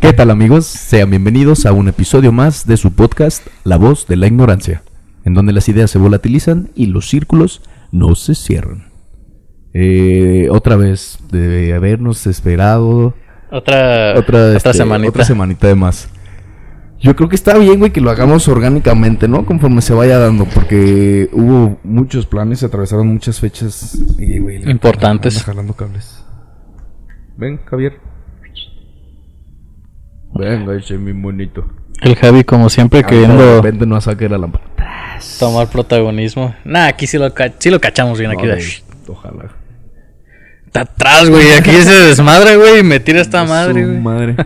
¿Qué tal amigos? Sean bienvenidos a un episodio más de su podcast La voz de la ignorancia, en donde las ideas se volatilizan y los círculos no se cierran. Eh, otra vez, de habernos esperado Otra, otra, otra este, semanita. otra semanita de más. Yo creo que está bien, güey, que lo hagamos orgánicamente, ¿no? Conforme se vaya dando, porque hubo muchos planes, se atravesaron muchas fechas y, güey, le- Importantes. jalando cables. Ven, Javier. Venga, ese es mi bonito. El Javi, como siempre, Ahorita De queriendo repente no saque la lámpara. tomar protagonismo. Nah, aquí sí lo, ca- sí lo cachamos bien. Aquí No, de- de- Ojalá. Está atrás, güey. Aquí se desmadre, güey. Me tira esta madre, Su güey. madre.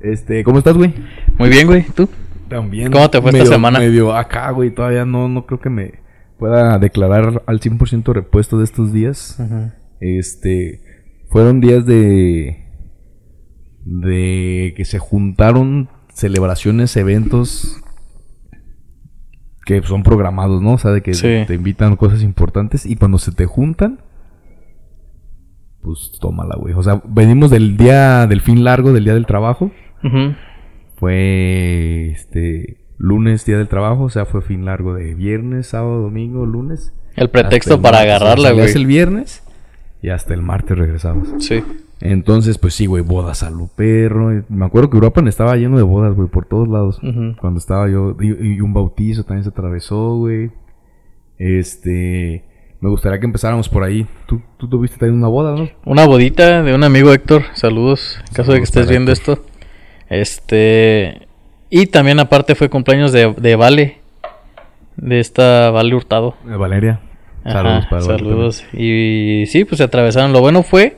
Este, ¿cómo estás, güey? Muy bien, güey. ¿Tú? También. ¿Cómo te fue esta semana? Medio acá, güey. Todavía no, no creo que me pueda declarar al 100% repuesto de estos días. Este. Fueron días de. De que se juntaron celebraciones, eventos. Que son programados, ¿no? O sea, de que Sí. te invitan cosas importantes. Y cuando se te juntan. Pues tómala, güey. O sea, venimos del día del fin largo, del día del trabajo. Fue este lunes, día del trabajo, o sea, fue fin largo de viernes, sábado, domingo, lunes. El pretexto el para martes, agarrarla, güey. el viernes y hasta el martes regresabas. Sí. Entonces, pues sí, güey, bodas a lo perro. Me acuerdo que Europa estaba lleno de bodas, güey, por todos lados. Cuando estaba yo, y, y un bautizo también se atravesó, güey. Este, me gustaría que empezáramos por ahí. Tú, tú tuviste también una boda, ¿no? Una bodita de un amigo Héctor. Saludos. En caso de que estés viendo esto. Este. Y también, aparte, fue cumpleaños de, de Vale. De esta Vale Hurtado. Valeria. Ajá, Saludos para Valeria saludos. Y sí, pues se atravesaron. Lo bueno fue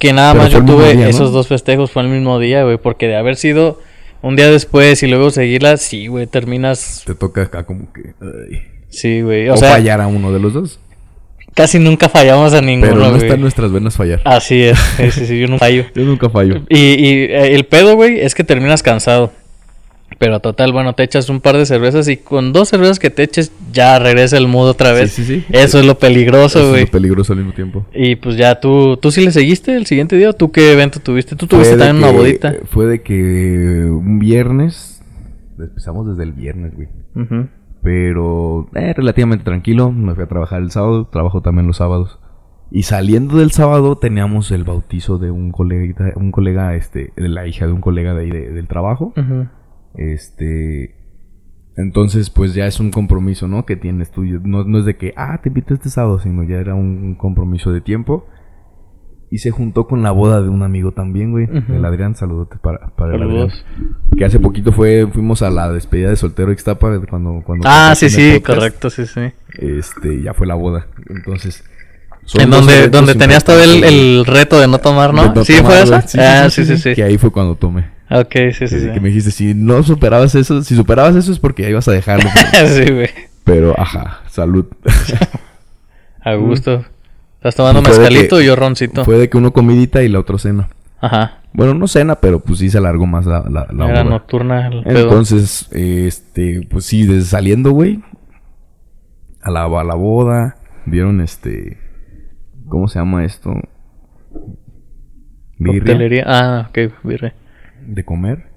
que nada Pero más yo tuve día, ¿no? esos dos festejos fue el mismo día, güey. Porque de haber sido un día después y luego seguirla, sí, güey, terminas. Te toca acá como que... ay. Sí, güey. O, O, sea, fallar a uno de los dos. casi nunca fallamos a ninguno, Pero no está en nuestras venas fallar. Así es, sí, sí, sí, yo no fallo. Yo nunca fallo. Y, y eh, el pedo, güey, es que terminas cansado. Pero total, bueno, te echas un par de cervezas y con dos cervezas que te eches ya regresa el mood otra vez. Sí, sí, sí. Eso es lo peligroso, Eso güey. es lo peligroso al mismo tiempo. Y pues ya tú, tú sí le seguiste el siguiente día o tú qué evento tuviste? Tú tuviste también una bodita. Fue de que un viernes... Empezamos desde el viernes, güey. Pero eh, relativamente tranquilo. Me fui a trabajar el sábado. Trabajo también los sábados. Y saliendo del sábado teníamos el bautizo de un colega, un colega, este, de la hija de un colega de ahí de- del trabajo. Ujú. Este. Entonces, pues ya es un compromiso, ¿no? Que tienes tú. No, no es de que, ah, te invito este sábado, sino ya era un compromiso de tiempo. Y se juntó con la boda de un amigo también, güey. Ujú. El Adrián, saludos para, para el Adrián. Que hace poquito fue, fuimos a la despedida de soltero Ixtapa cuando, cuando Ah, sí, sí, podcast. correcto, sí, sí. Este, ya fue la boda. Entonces. En donde, donde tenías todo el, el reto de no tomar, ¿no? ¿Sí tomar, fue eso? ah, sí, sí, sí. Que ahí fue cuando tomé. Ok, sí, sí, sí. Que me dijiste, si no superabas eso, si superabas eso es porque ya ibas a dejarlo. sí, güey. Pero, ajá, salud. A gusto. ¿Estás tomando mezcalito que- y yo roncito? Fue de que uno comidita y la otra cena. Ajá. Bueno, no cena, pero pues sí se alargó más la, la, la Era boda. nocturna el pedo. Entonces, este, pues sí, desde saliendo, güey, a la, a la boda, dieron este, ¿cómo se llama esto? Birria Coctelería. Ah, ok, birria. De comer.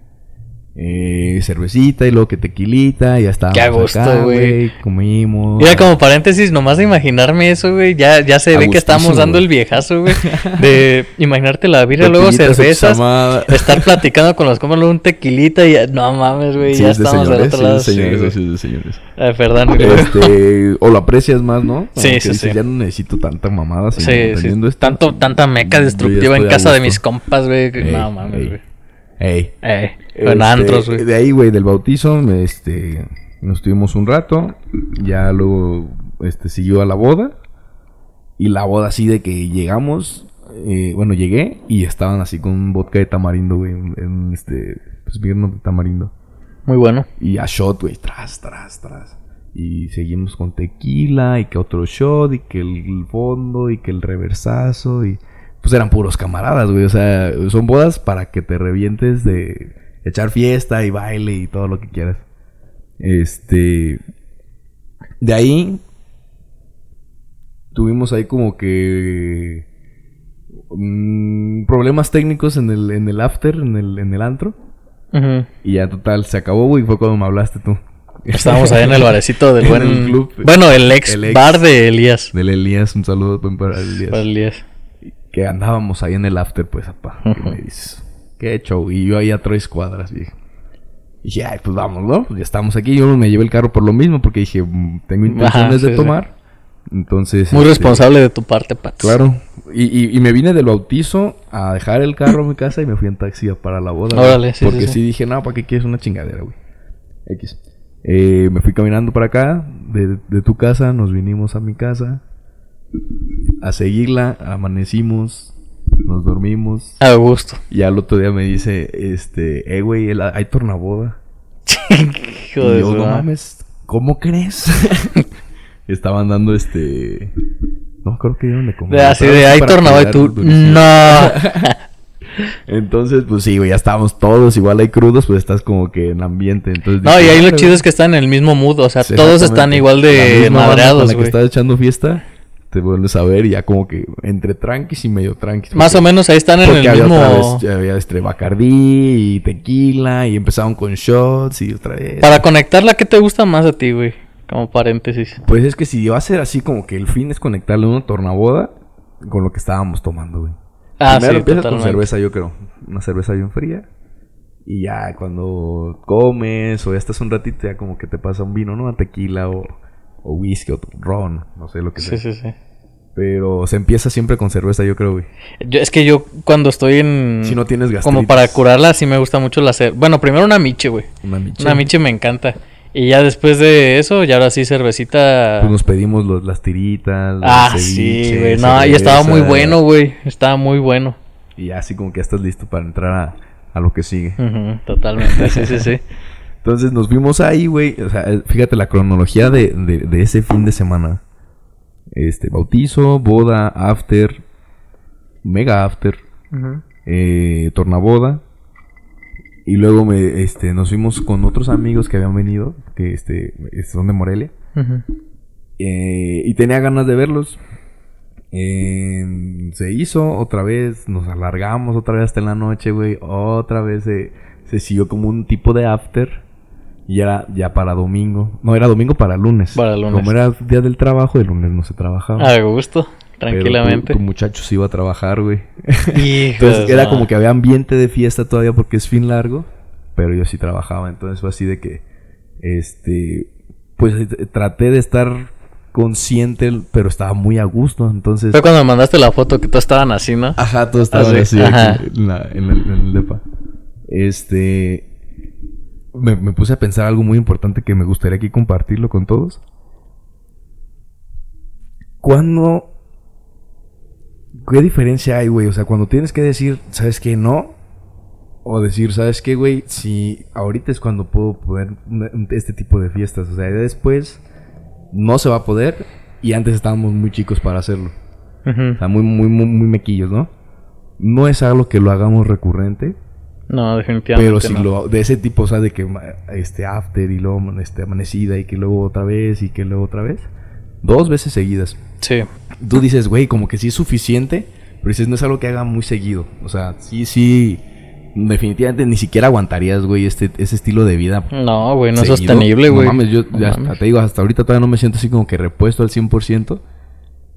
Eh, cervecita y luego que tequilita, y ya estábamos Qué a gusto, güey. Comimos. Mira, como paréntesis, nomás de imaginarme eso, güey, ya, ya se ve que estamos gustísimo, dando el viejazo, güey. De imaginarte la birria, luego cervezas, estar platicando con los compas, luego un tequilita y ya- no mames, güey, Sí, ya es de estamos del señores, otro sí, lado. señores, sí, señores. Ay, perdón. Este, o lo aprecias más, ¿no? Sí, Como sí, dices, sí. Ya no necesito tanta mamada. Sí, sí. esto, Tanto, tanta meca destructiva en casa de mis compas, güey. no mames, ey. güey. Ey. En Este, antros, güey. De ahí, güey, del bautizo, este, nos tuvimos un rato. Ya luego, este, siguió a la boda. Y la boda así de que llegamos, eh, bueno, llegué y estaban así con un vodka de tamarindo, güey, en, en, este, pues vino de tamarindo. Muy bueno. Y a shot, güey, tras, tras, tras. Y seguimos con tequila y que otro shot y que el fondo y que el reversazo y pues eran puros camaradas, güey. O sea, son bodas para que te revientes de echar fiesta y baile y todo lo que quieras. Este, de ahí tuvimos ahí como que mm, problemas técnicos en el, en el after, en el, en el antro. Y ya total, se acabó, güey. Fue cuando me hablaste tú. Estábamos ahí en el barecito del En buen... el club. Bueno, el ex, El ex. bar de Elías. Del Elías, un saludo para Elías. Para Elías. Que andábamos ahí en el after, pues, apá. ¿Qué me dices? Qué show. Y yo ahí a tres cuadras, viejo. Y dije, ay, pues vamos, ¿no? Pues ya estamos aquí. Yo me llevé el carro por lo mismo porque dije, mm, tengo intenciones Ajá, de sí. tomar. Entonces. Muy este, responsable de tu parte, Pat. Claro. Y, y, y me vine del bautizo a dejar el carro en mi casa y me fui en taxi para la boda. Órale, sí, Porque sí, dije, no, ¿para qué quieres una chingadera, güey? X. Eh, me fui caminando para acá, de, de tu casa, nos vinimos a mi casa a seguirla, amanecimos, nos dormimos. A gusto. Y al otro día me dice, este, eh, güey, hay tornaboda. Hijo y de yo, su no mames, ¿cómo crees? Estaban dando este. No, creo que dieron de comer. Así pero de para tornado y tú. No. Entonces, pues sí, güey, ya estábamos todos igual hay crudos, pues estás como que en ambiente. Entonces, No, dije, y ahí lo "Órale, chido güey". es que están en el mismo mood. O sea, todos están igual de madreados, que güey. estás echando fiesta, te vuelves a ver y ya como que entre tranquis y medio tranquis. Más o menos ahí están en el había mismo. otra vez, ya había este Bacardí y tequila y empezaron con shots y otra vez. Para conectarla, ¿qué te gusta más a ti, güey? Como paréntesis. Pues es que si va a ser así como que el fin es conectarle una tornaboda con lo que estábamos tomando, güey. Ah, Primero sí, empiezas totalmente. con cerveza, yo creo. Una cerveza bien fría. Y ya cuando comes o ya estás un ratito, ya como que te pasa un vino, ¿no? A tequila o, o whisky o ron, no sé lo que sea. Sí, sí, sí. Pero se empieza siempre con cerveza, yo creo, güey. Yo- es que yo cuando estoy en... Si no tienes gastritis. Como para curarla, sí me gusta mucho la cer... Bueno, primero una miche, güey. Una miche. Una miche me encanta. Y ya después de eso, ya ahora sí cervecita... Pues nos pedimos los- las tiritas. los ah, sí, güey. No, y estaba muy cerveza, bueno, güey. Estaba muy bueno. Y así como que ya estás listo para entrar a, a lo que sigue. Ujú, totalmente, sí, sí, sí. Entonces nos fuimos ahí, güey. O sea, eh, fíjate la cronología de, de, de ese fin de semana. Este, bautizo, boda, after, mega after, eh, tornaboda. Y luego me, este, nos fuimos con otros amigos que habían venido, que este, son de Morelia. Eh, y tenía ganas de verlos. Eh, se hizo otra vez, nos alargamos otra vez hasta en la noche, güey. Otra vez se, se siguió como un tipo de after. Y era ya para domingo. No, era domingo para lunes. Para lunes. Como era día del trabajo, el lunes no se trabajaba. A gusto, Pero tranquilamente. Tu, tu muchacho se iba a trabajar, güey. Entonces era como que había ambiente de fiesta todavía porque es fin largo. Pero yo sí trabajaba. Entonces fue así de que. Este. Pues eh, traté de estar consciente, pero estaba muy a gusto. Entonces. Fue cuando me mandaste la foto que todos estaban así, ¿no? Ajá, todos estaban así en, la- en el, en el depa. Este. Me, me puse a pensar algo muy importante que me gustaría aquí compartirlo con todos. ¿Cuándo. ¿Qué diferencia hay, güey? O sea, cuando tienes que decir, ¿sabes qué? No. O decir, ¿sabes qué, güey? Si ahorita es cuando puedo poder este tipo de fiestas. O sea, después no se va a poder. Y antes estábamos muy chicos para hacerlo. O sea, muy, muy, muy, muy mequillos, ¿no? No es algo que lo hagamos recurrente, No, definitivamente. pero si no. lo de ese tipo, o sea, de que este after y luego este amanecida y que luego otra vez y que luego otra vez, dos veces seguidas. Sí. Tú dices, güey, como que sí es suficiente, pero dices, no es algo que haga muy seguido. O sea, sí, sí, definitivamente ni siquiera aguantarías, güey, este, ese estilo de vida. No, güey, no es sostenible, güey. No mames, yo No ya mames. hasta te digo, hasta ahorita todavía no me siento así como que repuesto al 100%.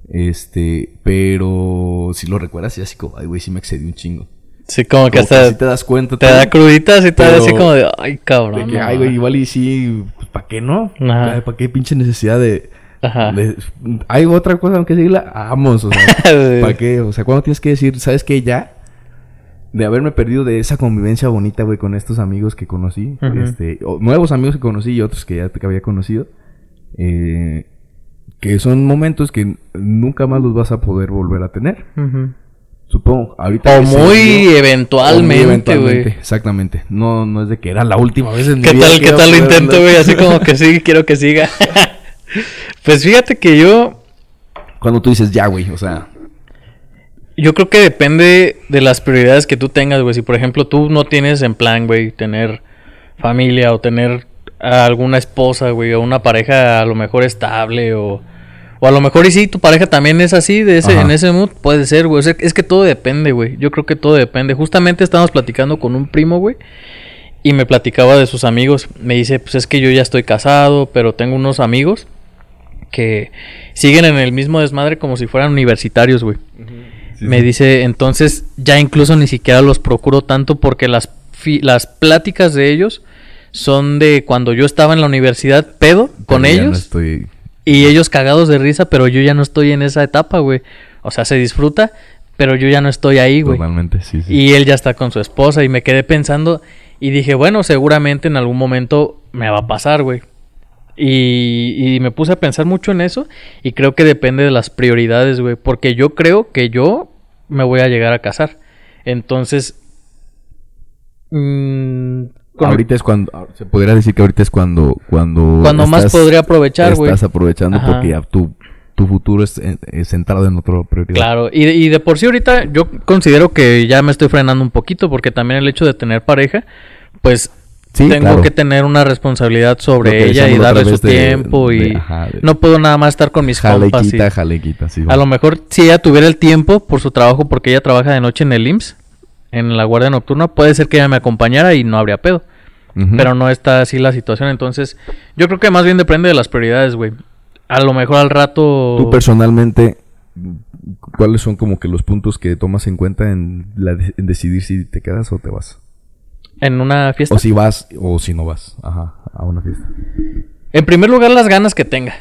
Este, pero si lo recuerdas, sí, así como, ay, güey, sí me excedí un chingo. Sí, como que que hasta sí te das cuenta. te da cruditas y pero- así como de, ay, cabrón. De que, ay, güey, mames". igual y sí, pues, ¿para qué no? Ajá. ¿Para qué pinche necesidad de, Ajá. de- Hay otra cosa aunque seguirla, vamos, o sea. ¿para qué? O sea, cuando tienes que decir, ¿sabes qué? Ya, de haberme perdido de esa convivencia bonita, güey, con estos amigos que conocí, Ujú. este, o nuevos amigos que conocí y otros que ya que había conocido, eh, que son momentos que nunca más los vas a poder volver a tener. Ujú. Supongo, ahorita O muy dio- eventualmente, o muy eventualmente. Exactamente. No, no es de que era la última vez en mi ¿Qué vida tal, qué tal lo intento, güey? Así como que sí, quiero que siga. pues fíjate que yo, Cuando tú dices ya, güey, o sea, yo creo que depende de las prioridades que tú tengas, güey. Si por ejemplo tú no tienes en plan, güey, tener familia o tener a alguna esposa, güey, o una pareja a lo mejor estable o, O a lo mejor y sí, tu pareja también es así, de ese, Ajá. en ese mood, puede ser, güey. O sea, es que todo depende, güey. Yo creo que todo depende. Justamente estábamos platicando con un primo, güey. Y me platicaba de sus amigos. Me dice, pues es que yo ya estoy casado, pero tengo unos amigos que siguen en el mismo desmadre como si fueran universitarios, güey. me dice, entonces ya incluso ni siquiera los procuro tanto porque las, las pláticas de ellos son de cuando yo estaba en la universidad pedo con ya no ellos. estoy... Y ellos cagados de risa, pero yo ya no estoy en esa etapa, güey. O sea, se disfruta, pero yo ya no estoy ahí, güey. Totalmente, sí, sí. Y él ya está con su esposa y me quedé pensando y dije, bueno, seguramente en algún momento me va a pasar, güey. Y, y me puse a pensar mucho en eso y creo que depende de las prioridades, güey. Porque yo creo que yo me voy a llegar a casar. Entonces... mm, con- Ahorita es cuando... Se podría decir que ahorita es cuando... Cuando, Cuando más podría aprovechar, güey. Estás aprovechando Ajá. porque ya tu, tu futuro es, eh, es centrado en otra prioridad. Claro, y de, y de por sí ahorita yo considero que ya me estoy frenando un poquito porque también el hecho de tener pareja, pues Sí, tengo claro. que tener una responsabilidad sobre ella y darle su de- tiempo y de- ajá, de- no puedo nada más estar con mis compas. y- Jalequita, jalequita, sí. a lo mejor si ella tuviera el tiempo por su trabajo porque ella trabaja de noche en el IMSS, en la guardia nocturna, puede ser que ella me acompañara y no habría pedo. Pero no está así la situación, entonces yo creo que más bien depende de las prioridades, güey. A lo mejor al rato... Tú personalmente, ¿cuáles son como que los puntos que tomas en cuenta en, la de- en decidir si te quedas o te vas? En una fiesta. O si vas o si no vas, ajá, a una fiesta. En primer lugar, las ganas que tenga.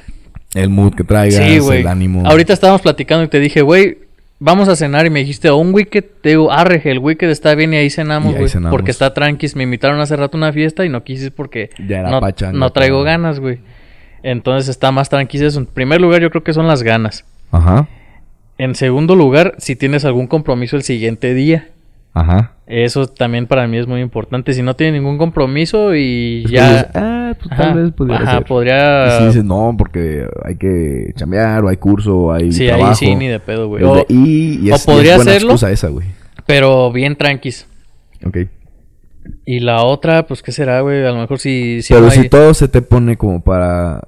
El mood que traigas, Sí, el ánimo. Ahorita estábamos platicando y te dije, güey, vamos a cenar y me dijiste, "O un wicked. Te digo, arre, el wicked está bien y ahí cenamos, güey. Porque está tranquis. Me invitaron hace rato a una fiesta y no quise porque Ya era no, pachanga, no traigo ganas, güey. Entonces está más tranquis eso. En primer lugar, yo creo que son las ganas. Ajá, En segundo lugar, si tienes algún compromiso el siguiente día. ajá. Eso también para mí es muy importante. Si no tiene ningún compromiso y Es ya... pues Ajá, tal vez podría ajá, ser. podría... Y si dices, no, porque hay que chambear, o hay curso, o hay sí, trabajo. ahí sí, ni de pedo, güey. O- y, y o es, y es podría buena hacerlo. excusa esa, güey. Pero bien tranquis. Ok. Y la otra, pues, ¿qué será, güey? A lo mejor si... si Pero no si todo se te pone como para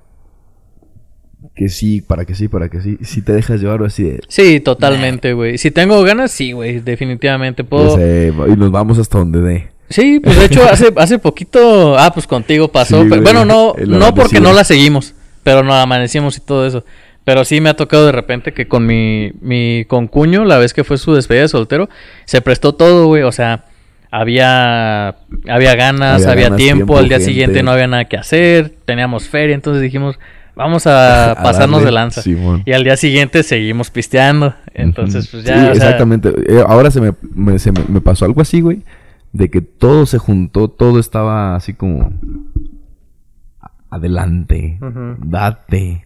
que sí, para que sí, para que sí, si te dejas llevar o así de, Sí, totalmente, güey. Si tengo ganas, sí, güey, definitivamente puedo... eh, y nos vamos hasta donde dé. Sí, pues de hecho hace, hace poquito... Ah, pues contigo pasó. Sí, pero- bueno, no, no porque no la seguimos, pero nos amanecimos y todo eso. Pero sí me ha tocado de repente que con mi, mi concuño, la vez que fue su despedida de soltero, se prestó todo, güey. O sea, había, había ganas, Había había, ganas, tiempo, tiempo, al día gente. siguiente no había nada que hacer, teníamos feria, entonces dijimos, vamos a, A pasarnos darle, de lanza. Y al día siguiente seguimos pisteando. Entonces, pues ya. Sí, o sea, exactamente. Eh, ahora se me, me- se me, me pasó algo así, güey. De que todo se juntó, todo estaba así como... Adelante, date.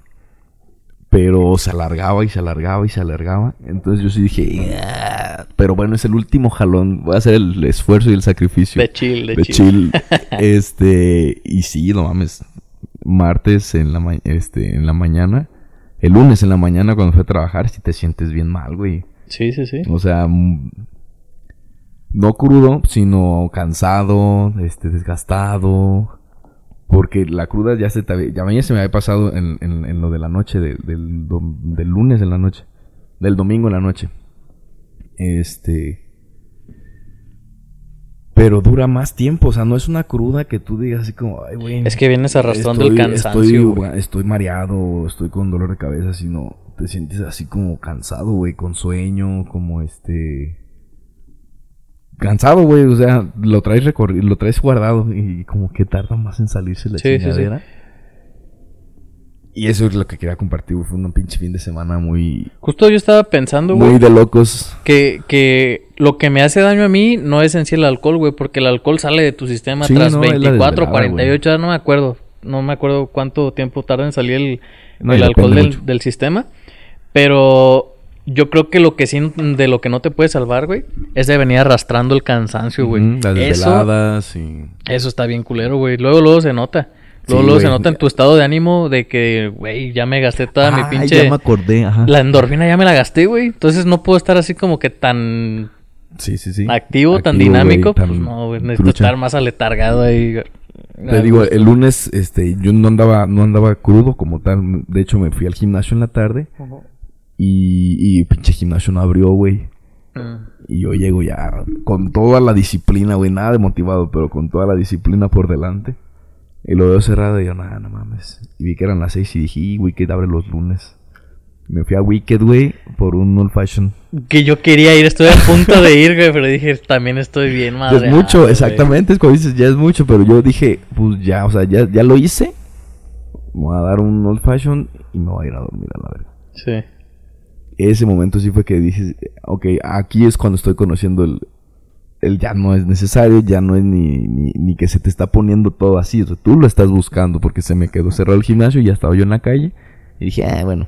Pero se alargaba y se alargaba y se alargaba. Entonces yo sí dije, "Ya". pero bueno, es el último jalón. Voy a hacer el esfuerzo y el sacrificio. De chill, de, de chill. chill. este, y sí, no mames. Martes en la, ma- este, en la mañana. El lunes en la mañana cuando fui a trabajar, si te sientes bien mal, güey. Sí, sí, sí. O sea, no crudo, sino cansado, este, desgastado. Porque la cruda ya se te ya mañana se me había pasado en, en- en lo de la noche, de- del, del lunes en la noche, del domingo en la noche. Este. Pero dura más tiempo, o sea, no es una cruda que tú digas así como, ay, güey. Es que vienes arrastrando el estoy- cansancio. Estoy, estoy mareado, estoy con dolor de cabeza, sino te sientes así como cansado, güey, con sueño, como este. Cansado, güey, o sea, lo traes recorrido, lo traes guardado y como que tarda más en salirse la Sí, sí, sí. Y eso es lo que quería compartir, güey. Fue un pinche fin de semana muy, Justo yo estaba pensando, güey, muy de locos. que, que lo que me hace daño a mí no es en sí el alcohol, güey, porque el alcohol sale de tu sistema tras no, es la 24, desvelada, 48, ya no me acuerdo. No me acuerdo cuánto tiempo tarda en salir el, No, el alcohol del, del sistema. Pero yo creo que lo que sí, de lo que no te puede salvar, güey, es de venir arrastrando el cansancio, güey. Las Eso, desveladas y... eso está bien culero, güey. Luego, luego se nota. Luego, Sí, luego se nota en tu estado de ánimo de que, güey, ya me gasté toda mi Ay, pinche... ya me acordé, ajá. La endorfina ya me la gasté, güey. Entonces no puedo estar así como que tan Sí, sí, sí. activo, tan dinámico. pues no, güey. Necesito trucha. estar más aletargado ahí. Te digo, el lunes, este, yo no andaba, no andaba crudo como tal. De hecho, me fui al gimnasio en la tarde y, y pinche gimnasio no abrió, güey. Mm. Y yo llego ya con toda la disciplina, güey, nada de motivado, pero con toda la disciplina por delante. Y lo veo cerrado y yo, nada, no mames. Y vi que eran las seis y dije, Wicked abre los lunes. Me fui a Wicked, güey, por un old fashion. Que yo quería ir, estuve a punto de ir, güey, pero dije, también estoy bien madre. es mucho, exactamente, es como dices, ya es mucho, pero yo dije, pues ya, o sea, ya, ya lo hice. Me voy a dar un old fashion y me voy a ir a dormir a la verga. Sí. Ese momento sí fue que dije, ok, aquí es cuando estoy conociendo el, el ya no es necesario, ya no es ni, ni, ni que se te está poniendo todo así, tú lo estás buscando porque se me quedó cerrado el gimnasio y ya estaba yo en la calle y dije, ah, bueno,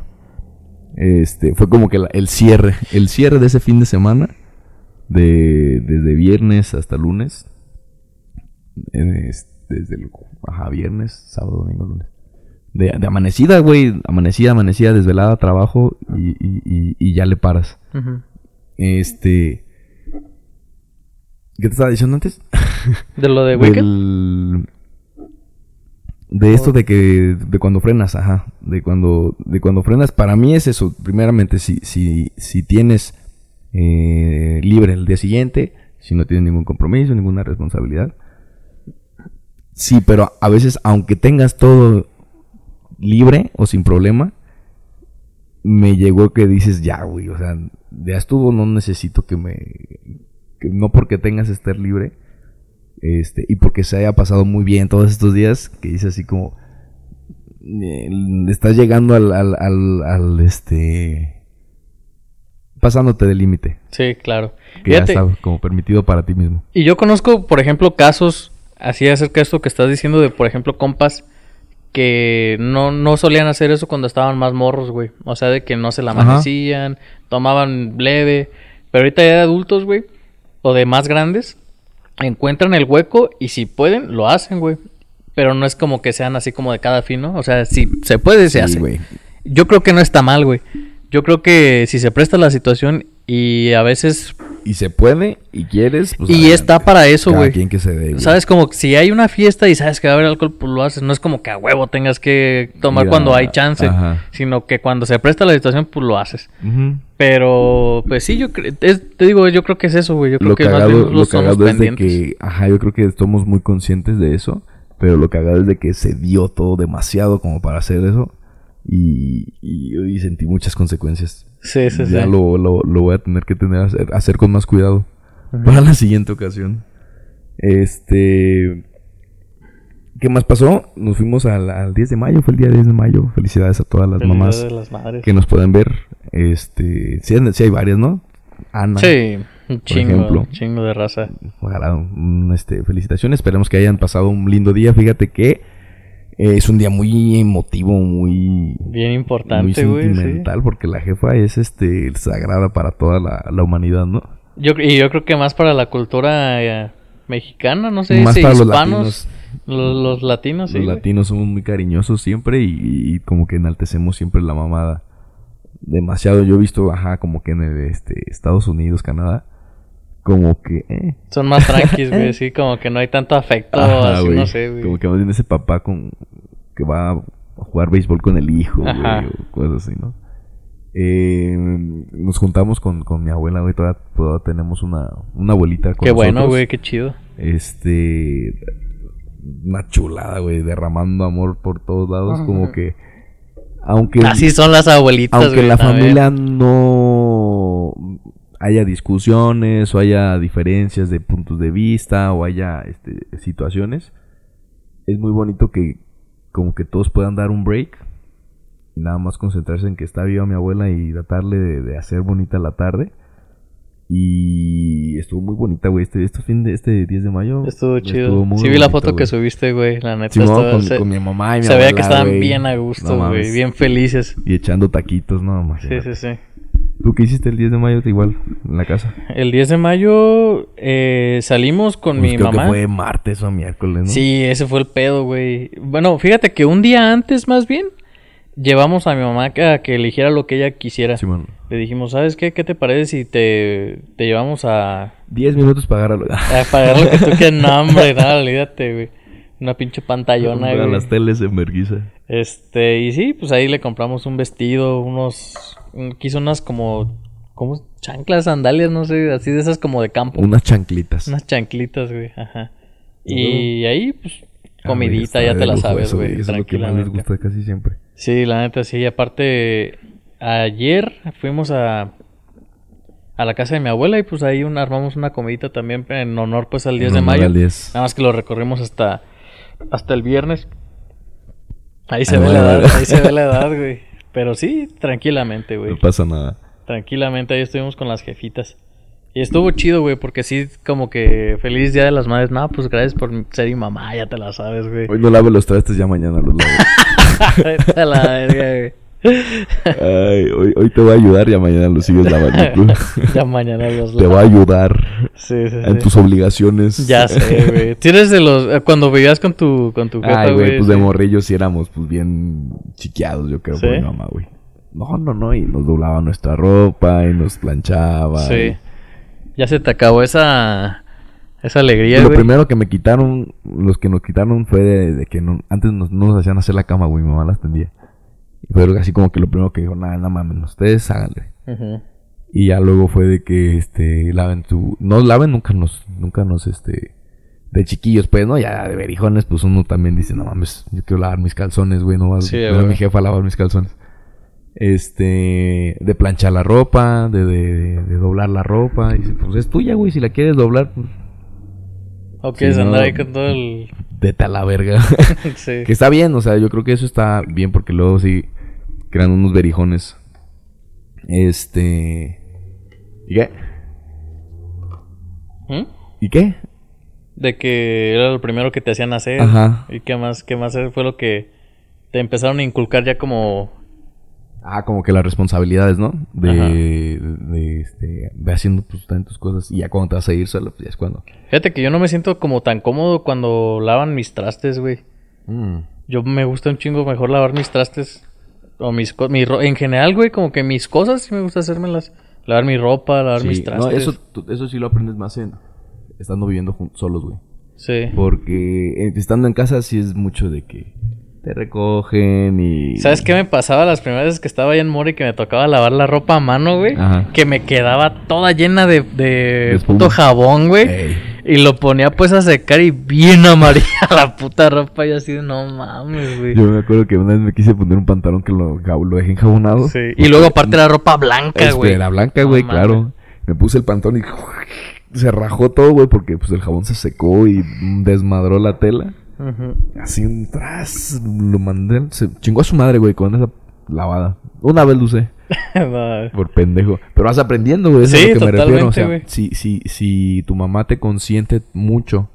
este, fue como que el cierre, el cierre de ese fin de semana, de, desde viernes hasta lunes, eh, es- desde el, viernes, sábado, domingo, lunes. De, de amanecida, güey, amanecida, amanecida, desvelada, trabajo y, y, y, y ya le paras. Este... ¿Qué te estaba diciendo antes? ¿De lo de Wicked? Del- De esto de que... De cuando frenas, ajá. De cuando... De cuando frenas. Para mí es eso. Primeramente, si, si, si tienes... eh, libre el día siguiente. Si no tienes ningún compromiso, ninguna responsabilidad. Sí, pero a veces, aunque tengas todo libre o sin problema, me llegó que dices, ya, güey, o sea, ya estuvo, no necesito que me... que no porque tengas estar libre, este, y porque se haya pasado muy bien todos estos días, que dices así como... eh, estás llegando al, al, al, al, este... pasándote del límite, Sí, claro. que ya está como permitido para ti mismo. y yo conozco, por ejemplo, casos así acerca de esto que estás diciendo de, por ejemplo, compas que no, no solían hacer eso cuando estaban más morros, güey. O sea, de que no se la Ajá. amanecían, tomaban leve. Pero ahorita ya de adultos, güey, o de más grandes, encuentran el hueco y si pueden, lo hacen, güey. Pero no es como que sean así como de cada fin, ¿no? O sea, si se puede, se Sí, hace. güey. Yo creo que no está mal, güey. Yo creo que si se presta la situación y a veces... Y se puede, y quieres, pues y adelante. está para eso, güey. quien que se dé, güey. ¿Sabes? Como si hay una fiesta y sabes que va a haber alcohol, pues lo haces. No es como que a huevo tengas que tomar Mira, cuando hay chance. ajá. Sino que cuando se presta la situación, pues lo haces. Pero, pues sí, yo es- te digo, yo creo que es eso, güey. Yo creo lo que más cagado, bien lo somos es de que, ajá, yo creo que estamos muy conscientes de eso, pero lo cagado es de que se dio todo demasiado como para hacer eso y, y, y sentí muchas consecuencias. Sí, sí, ya sí. Lo, lo, lo voy a tener que tener hacer, hacer con más cuidado para la siguiente ocasión. Este, ¿qué más pasó? Nos fuimos al, al 10 de mayo, fue el día 10 de mayo. Felicidades a todas las mamás las que nos pueden ver. Este, sí, hay- sí hay varias, ¿no? Ana. Sí, un chingo, ejemplo. un chingo de raza. Ojalá, este, felicitaciones. Esperemos que hayan pasado un lindo día. Fíjate que eh, es un día muy emotivo, muy, Bien muy importante, güey. sí. sentimental, porque la jefa es este sagrada para toda la, la humanidad, ¿no? Yo, y yo creo que más para la cultura eh, mexicana, no sé, Más si para los hispanos, los, los latinos, sí. Los latinos somos muy cariñosos siempre y, y como que enaltecemos siempre la mamada. Demasiado. Yo he visto, ajá, como que en el, este, Estados Unidos, Canadá, como que... eh, Son más tranquis, güey, sí, como que no hay tanto afecto, Ajá, así, güey. no sé, güey. Como que más bien ese papá con que va a jugar béisbol con el hijo, güey, Ajá. o cosas así, ¿no? Eh, nos juntamos con, con mi abuela, güey, todavía, todavía tenemos una, una abuelita con Qué bueno, güey, qué chido. Este, una chulada, güey, derramando amor por todos lados, como que, aunque, Así son las abuelitas, aunque güey, la familia no haya discusiones o haya diferencias de puntos de vista o haya este, situaciones, es muy bonito que como que todos puedan dar un break y nada más concentrarse en que está viva mi abuela y tratarle de, de hacer bonita la tarde. Y estuvo muy bonita, güey. Este, este fin de este 10 de mayo. Estuvo chido. muy sí vi la foto que güey. subiste, güey, la neta. Sí, no, estaba- con, se, con mi mamá y mi se veía que estaban güey. bien a No gusto, güey, mames. bien felices. Y echando taquitos, no, Sí, imagínate. sí, sí. ¿Tú qué hiciste el 10 de mayo? Igual, en la casa. El 10 de mayo eh, salimos con Pues mi creo mamá. que fue martes o miércoles, ¿no? Sí, ese fue el pedo, güey. Bueno, fíjate que un día antes, más bien, llevamos a mi mamá a que eligiera lo que ella quisiera. Simón. Le dijimos, ¿sabes qué? ¿Qué te parece si te, te llevamos a, 10 minutos para agarrarlo. a pagar lo que tú quieras? No, hombre, nada, olvídate, güey. Una pinche pantallona, Para güey. las teles en vergüenza. Este, y sí, pues ahí le compramos un vestido, unos. Quiso unas como. como chanclas, sandalias, no sé, así de esas como de campo. Unas chanclitas. Unas chanclitas, güey, ajá. Y ahí, pues, Ah, comidita, ya te la sabes, güey. Eso es lo que más les gusta casi siempre. Sí, la neta, sí. Y aparte, ayer fuimos a. a la casa de mi abuela y pues ahí un- armamos una comidita también en honor, pues, al 10 de En mayo. al 10. Nada más que lo recorrimos hasta. hasta el viernes. Ahí se Ahí ve la edad. ahí se ve la edad, güey. Pero sí, tranquilamente, güey. No pasa nada. Tranquilamente, ahí estuvimos con las jefitas. Y estuvo chido, güey, porque sí, como que feliz día de las madres. No, pues gracias por ser mi mamá, ya te la sabes, güey. Hoy no lave los trastes, ya mañana los lavo. La verga, güey. Ay, hoy, hoy te voy a ayudar, ya mañana los sigues lavando ya mañana los te voy a ayudar Sí, sí, en sí. tus obligaciones. Ya sé, güey. Tienes de los. eh, Cuando vivías con tu, con tu Ay, güey, pues de morrillos sí éramos pues bien chiqueados, yo creo, por mi mamá, güey. No, no, no, y nos doblaba nuestra ropa y nos planchaba. Sí. y- Ya se te acabó esa. Esa alegría, lo güey. primero que me quitaron, los que nos quitaron fue de, de que no- antes nos, no nos hacían hacer la cama, güey, mi mamá las tendía. Y fue así como que lo primero que dijo, nada, nada mames, ustedes háganle. Y ya luego fue de que, este, laven tu... No laven, nunca nos, nunca nos, este... De chiquillos, pues, ¿no? Ya de berijones, pues uno también dice, no mames, yo quiero lavar mis calzones, güey, no va Sí, a mi jefa a lavar mis calzones. Este, de planchar la ropa, de, de, de doblar la ropa. Y dice, pues es tuya, güey, si la quieres doblar, pues O quieres no. andar ahí con todo el. vete a la verga. sí. que está bien, o sea, yo creo que eso está bien porque luego sí crean unos berijones. Este... ¿Y qué? ¿Mm? ¿Y qué? De que era lo primero que te hacían hacer. Ajá. Y qué más, qué más fue lo que te empezaron a inculcar ya como. Ah, como que las responsabilidades, ¿no? De, de, de, este, ve haciendo pues tus cosas y ya cuando te vas a ir solo, pues ya es cuando. Fíjate que yo no me siento como tan cómodo cuando lavan mis trastes, güey. Yo me gusta un chingo mejor lavar mis trastes. O mis cosas. En general, güey, como que mis cosas sí me gusta hacérmelas. Lavar mi ropa, lavar Sí, mis no, trastes. eso, tú- eso sí lo aprendes más en estando viviendo solos, güey. Sí. Porque eh, estando en casa sí es mucho de que te recogen y... ¿Sabes qué me pasaba las primeras veces que estaba allá en Mori que me tocaba lavar la ropa a mano, güey? Ajá. Que me quedaba toda llena de, de puto jabón, güey. Ey. Y lo ponía pues a secar y bien amarilla la puta ropa. Y así de no mames, güey. Yo me acuerdo que una vez me quise poner un pantalón que lo, lo dejé enjabonado. Sí. Y luego aparte la ropa blanca, Este, güey. Era blanca, güey, claro. Me puse el pantalón y se rajó todo, güey, porque pues el jabón se secó y desmadró la tela. Ujú. Así un tras, lo mandé, se chingó a su madre, güey, con esa lavada. Una vez lo usé, No, por pendejo. Pero vas aprendiendo, güey, eso Sí, es a lo que me refiero. O sea, si, si, si tu mamá te consiente mucho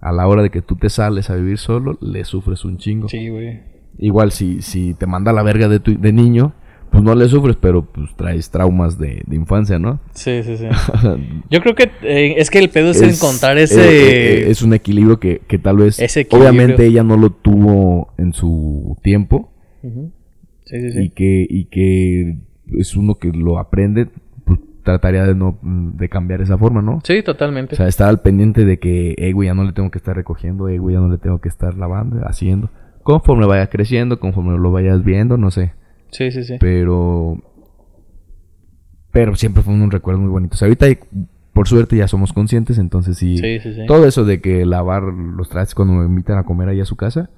a la hora de que tú te sales a vivir solo, le sufres un chingo. Sí, güey. Igual si, si te manda a la verga de, tu, de niño, pues no le sufres, pero pues traes traumas de, de infancia, ¿no? Sí, sí, sí. Yo creo que eh, es que el pedo es, encontrar ese... eh, eh, es un equilibrio que, que tal vez... Ese equilibrio. Obviamente ella no lo tuvo en su tiempo. Ujú. Sí, sí, Y sí. que, y que es uno que lo aprende, pues trataría de no mm, de cambiar esa forma, ¿no? Sí, totalmente. O sea, estar al pendiente de que, eh, güey, ya no le tengo que estar recogiendo, eh, güey, ya no le tengo que estar lavando, haciendo. Conforme vaya creciendo, conforme lo vayas viendo, no sé. Sí, sí, sí. Pero. Pero siempre fue un recuerdo muy bonito. O sea, ahorita, por suerte, ya somos conscientes, entonces sí. Sí, sí, sí. Todo eso de que lavar los trastes cuando me invitan a comer ahí a su casa.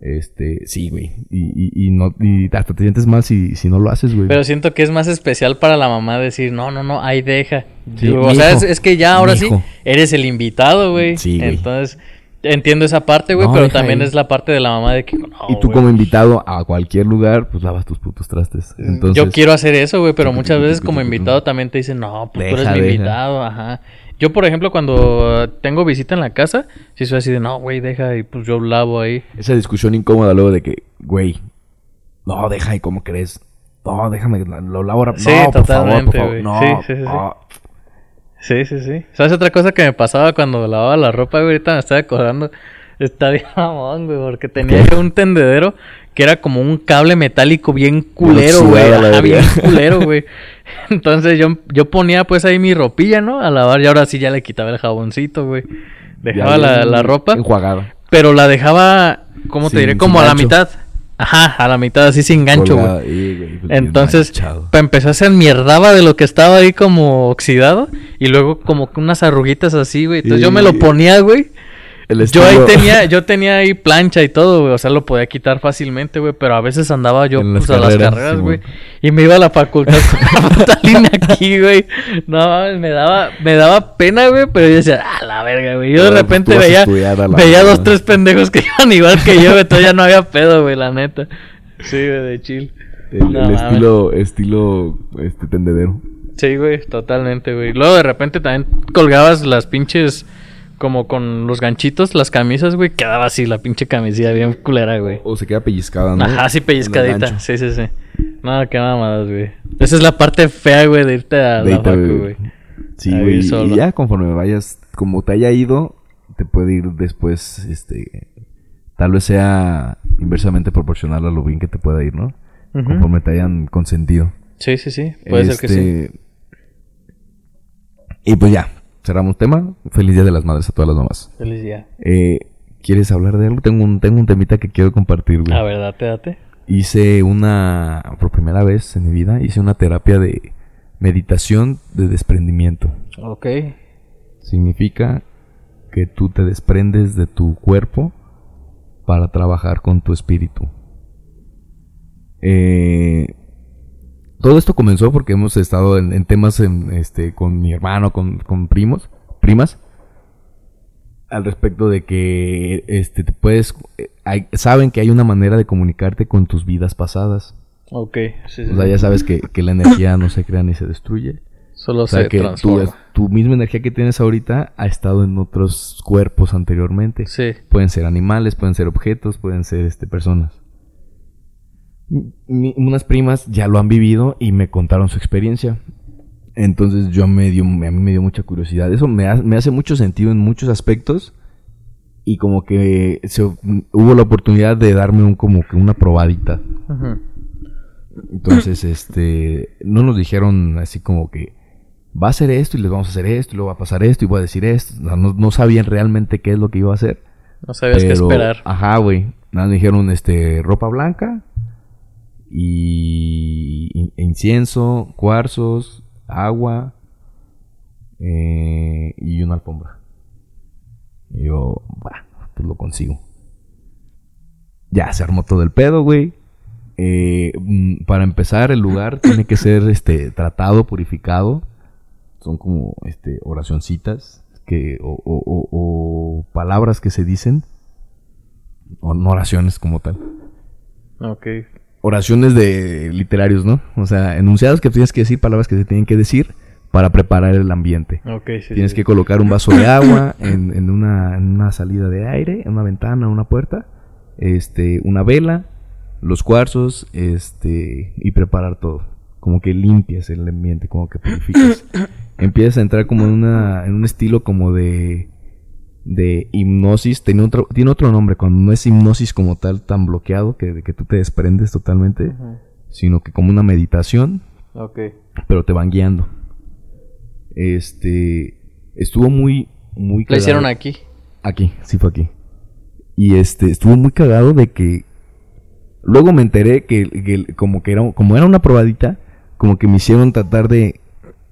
Este, sí, güey. Y, y, y no, y hasta te sientes mal si, si no lo haces, güey. Pero siento que es más especial para la mamá decir, no, no, no, ahí deja. Sí, o sea, es, es que ya ahora sí, eres el invitado, güey. Sí, güey. Entonces, entiendo esa parte, güey, No, pero también ahí. es la parte de la mamá de que, no, y tú como invitado a cualquier lugar, pues lavas tus putos trastes. Entonces, Yo quiero hacer eso, güey, pero muchas veces como invitado también te dicen, no, pues tú eres mi deja. invitado, ajá. Yo, por ejemplo, cuando tengo visita en la casa, si soy así de, no, güey, deja, y pues yo lavo ahí. Esa discusión incómoda luego de que, güey, no, deja y cómo crees. No, déjame, lo lavo ahora. Sí, no, por favor, por totalmente, favor. güey. No, Sí, sí, sí, sí. Sí, sí, sí. ¿Sabes otra cosa que me pasaba cuando lavaba la ropa, güey? Ahorita me estaba acordando. Está bien mamón, güey, porque tenía ¿Qué? un tendedero que era como un cable metálico bien culero, güey. Ajá, bien culero, güey. Entonces yo, yo ponía pues ahí mi ropilla, ¿no? A lavar y ahora sí ya le quitaba el jaboncito, güey. Dejaba la, la ropa. Enjuagada. pero la dejaba, ¿cómo te diré? Como a la mitad. Ajá, a la mitad, así sin gancho, güey. ahí, güey, pues, Entonces, para empezar se enmierdaba de lo que estaba ahí como oxidado. Y luego como unas arruguitas así, güey. Entonces yo me lo ponía, güey. El Yo ahí tenía, yo tenía ahí plancha y todo, güey. O sea, lo podía quitar fácilmente, güey. Pero a veces andaba yo En las pues, a las carreras, sí, güey. y me iba a la facultad con la puta línea aquí, güey. No mames, me daba, me daba pena, güey. Pero yo decía, ah, la verga, güey. Yo de repente veía, veía dos, tres pendejos que iban igual que yo, güey. Entonces ya no había pedo, güey, la neta. Sí, güey, de chill. El, No el estilo, estilo, este, tendedero. Sí, güey, totalmente, güey. Luego de repente también colgabas las pinches, como con los ganchitos, las camisas, güey. Quedaba así la pinche camisilla bien culera, güey. O se queda pellizcada, ¿no? Ajá, sí, pellizcadita. Sí, sí, sí. No, qué mamadas, güey. Esa es la parte fea, güey, de irte a De la facu, güey. Sí, güey. Y ya conforme vayas, como te haya ido, te puede ir después, este, tal vez sea inversamente proporcional a lo bien que te pueda ir, ¿no? Ujú. Conforme te hayan consentido. Sí, sí, sí. Puede ser que sí. Este, Y pues ya, cerramos tema. Feliz Día de las Madres a todas las mamás. Feliz día. Eh, ¿Quieres hablar de algo? Tengo un, tengo un temita que quiero compartir, güey. A ver, date, date. Hice una, por primera vez en mi vida, hice una terapia de meditación de desprendimiento. Ok. Significa que tú te desprendes de tu cuerpo para trabajar con tu espíritu. Eh, todo esto comenzó porque hemos estado en, en temas en, este, con mi hermano, con, con primos, primas, al respecto de que este, te puedes, eh, hay- saben que hay una manera de comunicarte con tus vidas pasadas. Ok. Sí, sí, O sea, ya sabes que, que la energía no se crea ni se destruye. Solo O sea, se que tu, transforma. tu misma energía que tienes ahorita ha estado en otros cuerpos anteriormente. Sí. Pueden ser animales, pueden ser objetos, pueden ser este, personas. Mi- unas primas ya lo han vivido y me contaron su experiencia. Entonces yo me dio, a mí me dio mucha curiosidad. Eso me, ha- me hace mucho sentido en muchos aspectos. Y como que se- hubo la oportunidad de darme un como que una probadita. Entonces, este, no nos dijeron así como que va a hacer esto y les vamos a hacer esto y luego va a pasar esto y voy a decir esto. No, no- no sabían realmente qué es lo que iba a hacer. No sabías qué pero- esperar. Ajá, güey. Nada, me dijeron, este, ropa blanca y in- incienso, cuarzos, agua eh, y una alfombra. Y yo, pues lo consigo. Ya se armó todo el pedo, güey. Eh, mm, para empezar, el lugar tiene que ser este tratado, purificado. Son como este oracioncitas que o- o palabras que se dicen. O no oraciones como tal. Ok. Oraciones de literarios, ¿no? O sea, enunciados que tienes que decir, palabras que se tienen que decir para preparar el ambiente. Ok, sí. Tienes sí. que colocar un vaso de agua en, en una, en una salida de aire, en una ventana, una puerta, este, una vela, los cuarzos, este, y preparar todo. Como que limpias el ambiente, como que purificas. Empiezas a entrar como en una, en un estilo como de, de hipnosis. Tiene otro, tiene otro nombre cuando no es hipnosis como tal tan bloqueado que, que tú te desprendes totalmente, sino que como una meditación pero te van guiando. Este estuvo muy muy Lo hicieron aquí. Aquí, sí fue aquí. Y este estuvo muy cagado de que luego me enteré que, que como que era como era una probadita, como que me hicieron tratar de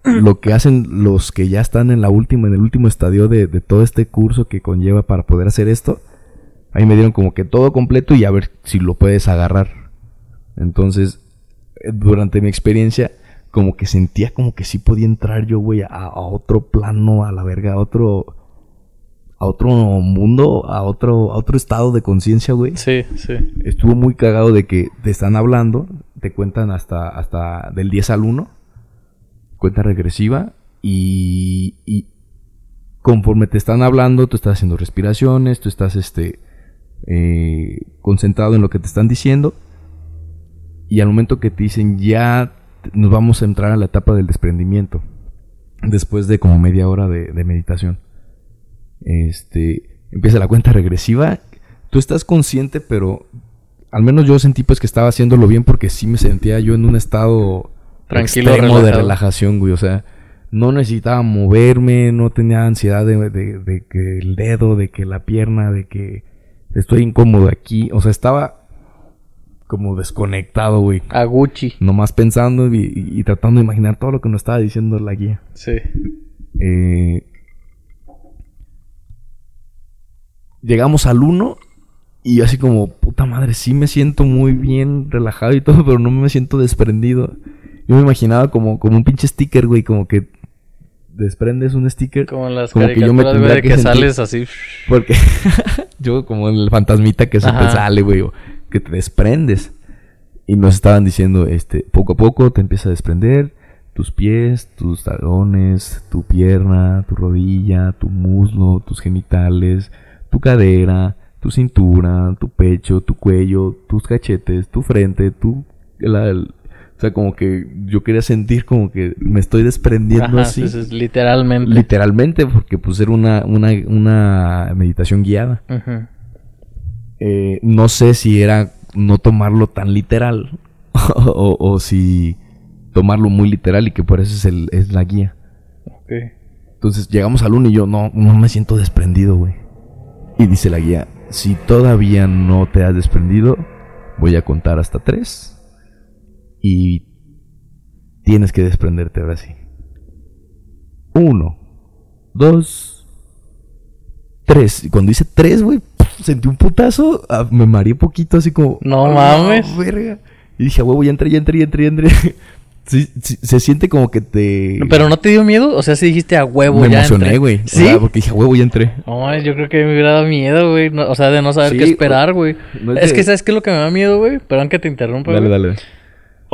lo que hacen los que ya están en la última en el último estadio de, de todo este curso que conlleva para poder hacer esto. Ahí me dieron como que todo completo y a ver si lo puedes agarrar. Entonces, eh, durante mi experiencia, como que sentía como que sí podía entrar yo, güey, a, a otro plano, a la verga, a otro, a otro mundo, a otro, a otro estado de conciencia, güey. Sí, sí. Estuvo muy cagado de que te están hablando, te cuentan hasta, hasta del 10 al 1, cuenta regresiva, y, conforme te están hablando, tú estás haciendo respiraciones, tú estás este, eh, concentrado en lo que te están diciendo, y al momento que te dicen ya nos vamos a entrar a la etapa del desprendimiento, después de como media hora de, de meditación, este, empieza la cuenta regresiva, tú estás consciente, pero al menos yo sentí pues que estaba haciéndolo bien porque sí me sentía yo en un estado Tranquilo, extremo de relajado. relajación, güey. O sea, no necesitaba moverme, no tenía ansiedad de, de- de que el dedo, de que la pierna, de que Estoy incómodo aquí. O sea, estaba como desconectado, güey. A Gucci. Nomás pensando y, y- y tratando de imaginar todo lo que nos estaba diciendo la guía. Sí. Eh, llegamos al 1 y así como, puta madre, sí me siento muy bien, relajado y todo, pero no me siento desprendido. Yo me imaginaba como, como un pinche sticker, güey, como que desprendes un sticker. Como en las Como que yo me tendría que sales así. Porque yo como el fantasmita que Ajá. sale, güey, o que te desprendes. Y nos estaban diciendo, este, poco a poco te empieza a desprender tus pies, tus talones, tu pierna, tu rodilla, tu muslo, tus genitales, tu cadera, tu cintura, tu pecho, tu cuello, tus cachetes, tu frente, tu... la- el- o sea, como que yo quería sentir como que me estoy desprendiendo Ajá, así. sí, sí, literalmente. Literalmente, porque pues era una, una, una meditación guiada. Eh, no sé si era no tomarlo tan literal o, o si tomarlo muy literal y que por eso es, el, es la guía. Ok. Entonces llegamos al uno y yo no, no me siento desprendido, güey. Y dice la guía, si todavía no te has desprendido, voy a contar hasta tres. Y tienes que desprenderte ahora sí. Uno, dos, tres. Cuando dice tres, güey, sentí un putazo, ah, me mareé poquito así como... No "Ah, mames". verga. Y dije, "A huevo, ya entré, ya entré, ya entré, ya entré. Sí, sí, se siente como que te... Pero no te dio miedo, o sea, si dijiste a huevo me ya emocioné, güey. O ¿Sí? sea, porque dije, "A huevo, ya entré. No, yo creo que me hubiera dado miedo, güey. no- o sea, de no saber Sí, qué esperar, güey. no es es que, ¿sabes qué es lo que me da miedo, güey? Perdón que te interrumpa, Dale, güey. dale.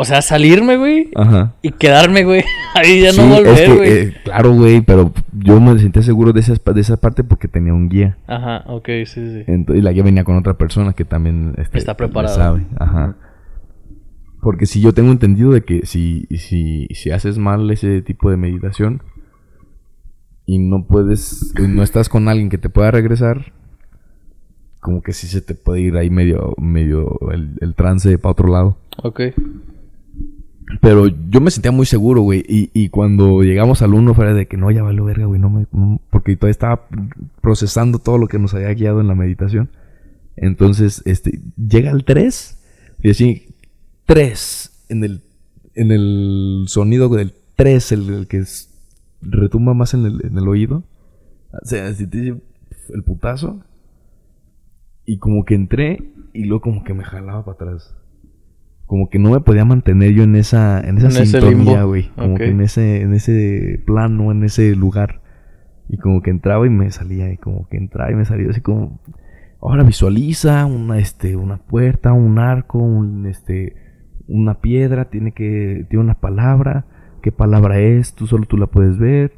O sea, salirme, güey. Ajá. Y quedarme, güey. Ahí ya Sí, no es volver, que, güey. eh, claro, güey, pero yo me sentía seguro de esa, de esa parte porque tenía un guía. Ajá, ok, sí, sí. Ento- y la guía venía con otra persona que también este, Está preparada. sabe. Ajá. Porque si yo tengo entendido de que si, si, si haces mal ese tipo de meditación y no puedes, y no estás con alguien que te pueda regresar, como que sí se te puede ir ahí medio, medio el, el trance para otro lado. Ok. Pero yo me sentía muy seguro, güey. Y, y cuando llegamos al uno, fuera de que no, ya valió verga, güey. No me, porque todavía estaba procesando todo lo que nos había guiado en la meditación. Entonces, este, llega al 3 y así, 3 en el, en el sonido del 3, el, que retumba más en el, en el oído. O sea, si te dice el putazo. Y como que entré y luego como que me jalaba para atrás. Como que no me podía mantener yo en esa, en esa En sintonía, güey. Como Ok. que en ese, en ese plano, en ese lugar. Y como que entraba y me salía. Y como que entraba y me salía así como. Ahora visualiza una, este, una puerta, un arco, un, este, una piedra, tiene que, tiene una palabra. ¿Qué palabra es? Tú solo tú la puedes ver.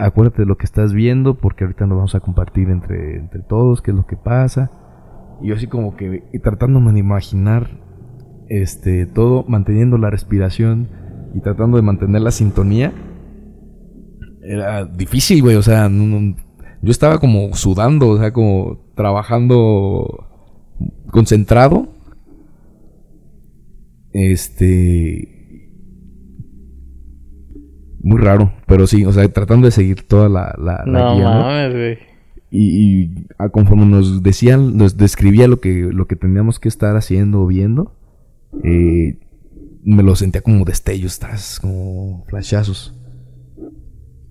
Acuérdate de lo que estás viendo, porque ahorita nos vamos a compartir entre, entre todos qué es lo que pasa. Y yo así como que y tratándome de imaginar este todo, manteniendo la respiración y tratando de mantener la sintonía. Era difícil, güey, o sea, no- no- yo estaba como sudando, o sea, como trabajando concentrado. Este muy raro, pero sí, o sea, tratando de seguir toda la, la, la No guía, ¿no? mames, güey. Y, y a conforme nos decían, nos describía lo que, lo que teníamos que estar haciendo o viendo, eh, me lo sentía como destellos, tras, como flashazos.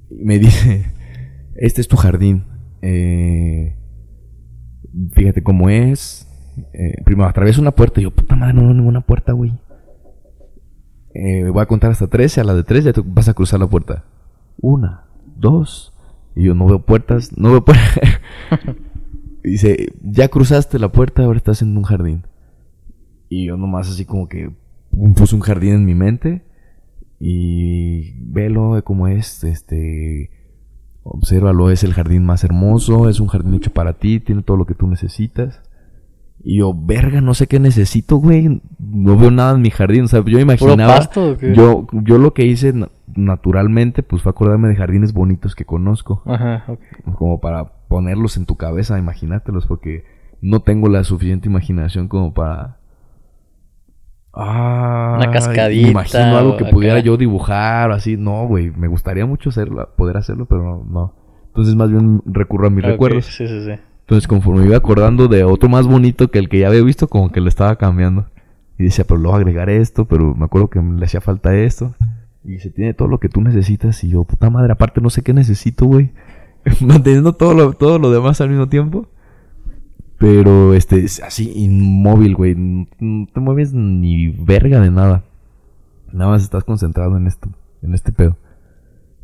Y me dice, este es tu jardín. eh, fíjate cómo es. Eh, primero, atraviesa una puerta. Y yo, puta madre, no veo ninguna puerta, güey. Eh, voy a contar hasta 13. A la de 3 ya tú vas a cruzar la puerta. Una, dos. Y yo no veo puertas, no veo puertas. Dice, ya cruzaste la puerta, ahora estás en un jardín. Y yo nomás así como que puse un jardín en mi mente. Y velo de cómo es, este... Obsérvalo, es el jardín más hermoso, es un jardín hecho para ti, tiene todo lo que tú necesitas. Y yo, verga, no sé qué necesito, güey. No veo nada en mi jardín. O sea, yo ¿Puro imaginaba. pasto o qué? Yo, yo lo que hice na- naturalmente, pues fue acordarme de jardines bonitos que conozco. Ajá, ok. Como para ponerlos en tu cabeza, imagínatelos, porque no tengo la suficiente imaginación como para. Ah, Una cascadita Me imagino algo que pudiera acá. yo dibujar o así. No, güey. Me gustaría mucho hacerlo, poder hacerlo, pero no. Entonces, más bien recurro a mis Ok, recuerdos. Sí, sí, sí. Entonces, conforme me iba acordando de otro más bonito que el que ya había visto, como que lo estaba cambiando. Y decía, pero luego agregar esto, pero me acuerdo que le hacía falta esto. Y se tiene todo lo que tú necesitas. Y yo, puta madre, aparte no sé qué necesito, güey. Manteniendo todo lo, todo lo demás al mismo tiempo. Pero, este, así inmóvil, güey. No te mueves ni verga de nada. Nada más estás concentrado en esto, en este pedo.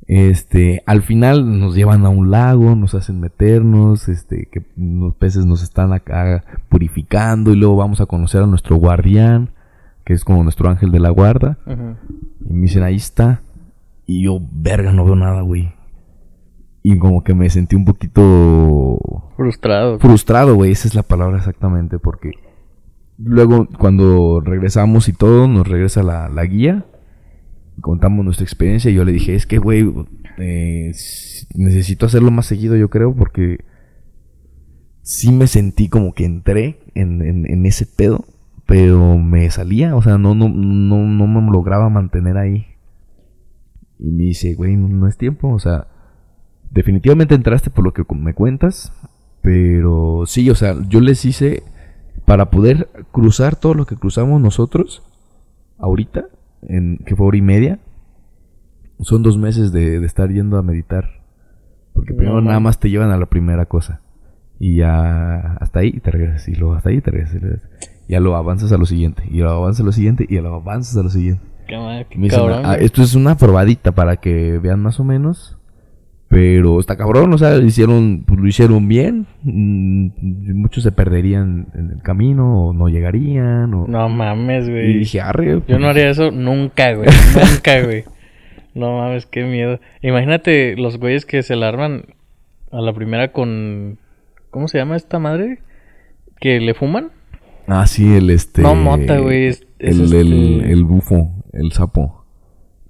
Este, al final nos llevan a un lago, nos hacen meternos, este, que los peces nos están acá purificando y luego vamos a conocer a nuestro guardián, que es como nuestro ángel de la guarda. Y me dicen, ahí está. Y yo, verga, no veo nada, güey. Y como que me sentí un poquito... Frustrado. Frustrado, güey, esa es la palabra exactamente, porque luego cuando regresamos y todo, nos regresa la, la guía contamos nuestra experiencia y yo le dije, es que, güey, eh, necesito hacerlo más seguido, yo creo, porque sí me sentí como que entré en, en, ese pedo, pero me salía, o sea, no, no, no, no me lograba mantener ahí. Y me dice, güey, no, es tiempo, o sea, definitivamente entraste por lo que me cuentas, pero sí, o sea, yo les hice, para poder cruzar todo lo que cruzamos nosotros, ahorita, en, que fue hora y media, son dos meses de, estar yendo a meditar. Porque primero nada más te llevan a la primera cosa. Y ya hasta ahí te regresas. Y luego hasta ahí te regresas. Y ya lo avanzas a lo siguiente. Y lo avanzas a lo siguiente. Y lo avanzas a lo siguiente. Ah, esto es una probadita para que vean más o menos. Pero está cabrón, o sea, hicieron, pues, lo hicieron bien. Mm, muchos se perderían en el camino o no llegarían. O... No mames, güey. Y dije, arre. Yo pues". no haría eso nunca, güey. nunca, güey. No mames, qué miedo. Imagínate los güeyes que se la arman a la primera con. ¿Cómo se llama esta madre? ¿Que le fuman? Ah, sí, el este. No, mota, güey. el, este el bufo, el sapo.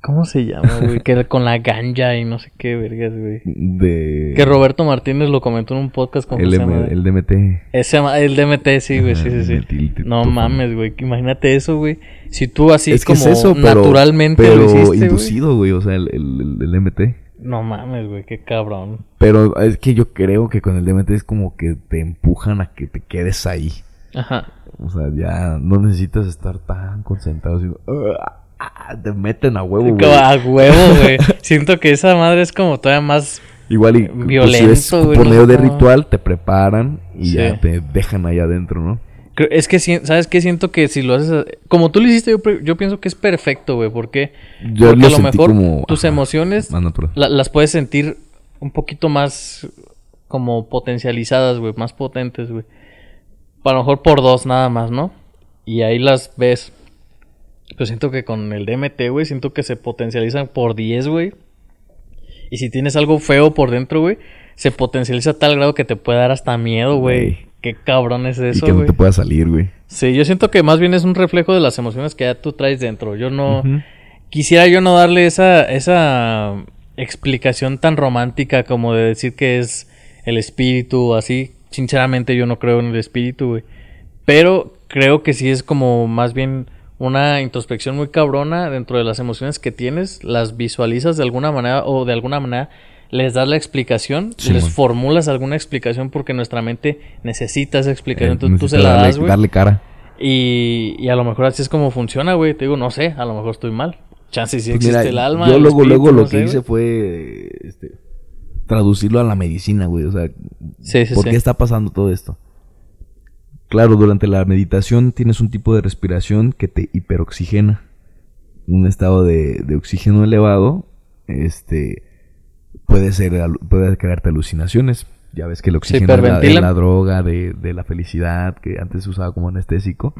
¿Cómo se llama, güey? que con la ganja y no sé qué vergas, güey. De... Que Roberto Martínez lo comentó en un podcast con el, el DMT. Ese, el DMT, sí, güey, sí, sí, sí. no mames, güey. Imagínate eso, güey. Si tú así es como eso, naturalmente pero lo hiciste, inducido, güey. O sea, el, el, el DMT. No mames, güey, qué cabrón. Pero es que yo creo que con el DMT es como que te empujan a que te quedes ahí. Ajá. O sea, ya no necesitas estar tan concentrado. Sino, Ah, te meten a huevo, güey. A huevo, güey. Siento que esa madre es como todavía más Igual y pues, violento, por medio de ritual te preparan y ya te dejan ahí adentro, ¿no? Es que, ¿sabes qué? Siento que si lo haces... Como tú lo hiciste, yo, yo pienso que es perfecto, güey. Yo porque a lo mejor tus emociones las puedes sentir un poquito más como potencializadas, güey. Más potentes, güey. A lo mejor por dos nada más, ¿no? Y ahí las ves. Pero siento que con el DMT, güey, siento que se potencializan por 10, güey. Y si tienes algo feo por dentro, güey, se potencializa a tal grado que te puede dar hasta miedo, güey. Qué cabrón es eso, güey. Y que no te pueda salir, güey. Sí, yo siento que más bien es un reflejo de las emociones que ya tú traes dentro. Yo no... Quisiera yo no darle esa, esa explicación tan romántica como de decir que es el espíritu o así. Sinceramente yo no creo en el espíritu, güey. Pero creo que sí es como más bien una introspección muy cabrona dentro de las emociones que tienes, las visualizas de alguna manera o de alguna manera les das la explicación, les formulas alguna explicación porque nuestra mente necesita esa explicación, eh, entonces tú se la das, güey. Darle cara. Y, y, a lo mejor así es como funciona, güey. Te digo, no sé, a lo mejor estoy mal. Chance si pues existe el alma. Yo luego, luego lo que hice fue este, traducirlo a la medicina, güey. O sea, ¿por qué está pasando todo esto? Claro, durante la meditación tienes un tipo de respiración que te hiperoxigena. Un estado de, oxígeno elevado, este, puede ser, puede crearte alucinaciones. Ya ves que el oxígeno es la, droga de, la felicidad que antes se usaba como anestésico.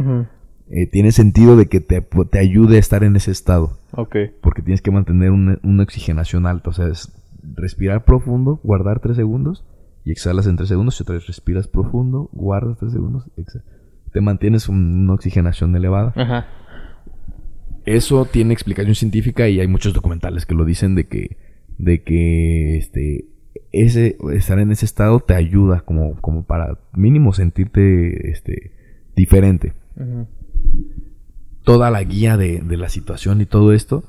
Eh, tiene sentido de que te, te, ayude a estar en ese estado. Ok. Porque tienes que mantener una, una oxigenación alta. O sea, es respirar profundo, guardar tres segundos y exhalas en 3 segundos y otra vez respiras profundo, guardas 3 segundos, te mantienes una oxigenación elevada. Ajá. Eso tiene explicación científica y hay muchos documentales que lo dicen de que de que este ese estar en ese estado te ayuda como, como para mínimo sentirte este diferente. Toda la guía de, de, la situación y todo esto,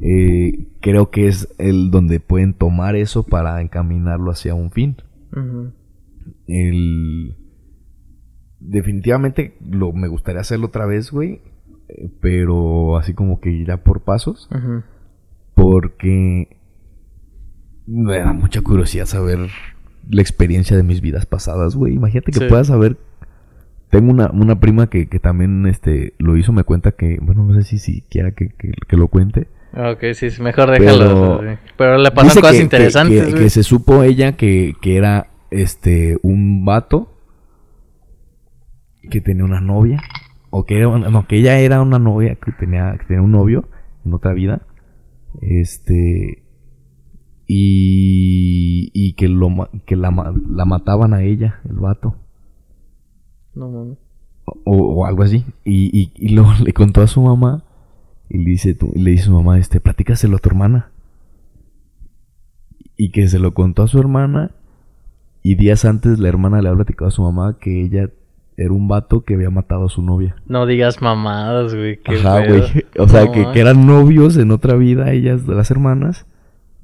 eh, creo que es el donde pueden tomar eso para encaminarlo hacia un fin. El... Definitivamente lo, me gustaría hacerlo otra vez, güey. Pero así como que irá por pasos. Porque me da mucha curiosidad saber la experiencia de mis vidas pasadas, güey. Imagínate que Sí. puedas saber. Tengo una, una prima que, que también este, lo hizo, me cuenta que, bueno, no sé si, si quiera que, que- que lo cuente. Ok, sí, sí, mejor déjalo. Pero- le pasan cosas que- interesantes, Que, que se supo ella que, que era este un vato que tenía una novia. O que era no, que ella era una novia que tenía, que tenía un novio en otra vida. Este. Y, y que, lo, que la, la mataban a ella, el vato. No mames. O, o algo así. Y, y, y luego le contó a su mamá. Y le dice, tu- le dice a su mamá, este, platícaselo a tu hermana. Y que se lo contó a su hermana. Y días antes la hermana le había platicado a su mamá que ella era un vato que había matado a su novia. No digas mamadas, güey. Ajá, güey. O sea, No que, que eran novios en otra vida, ellas, las hermanas.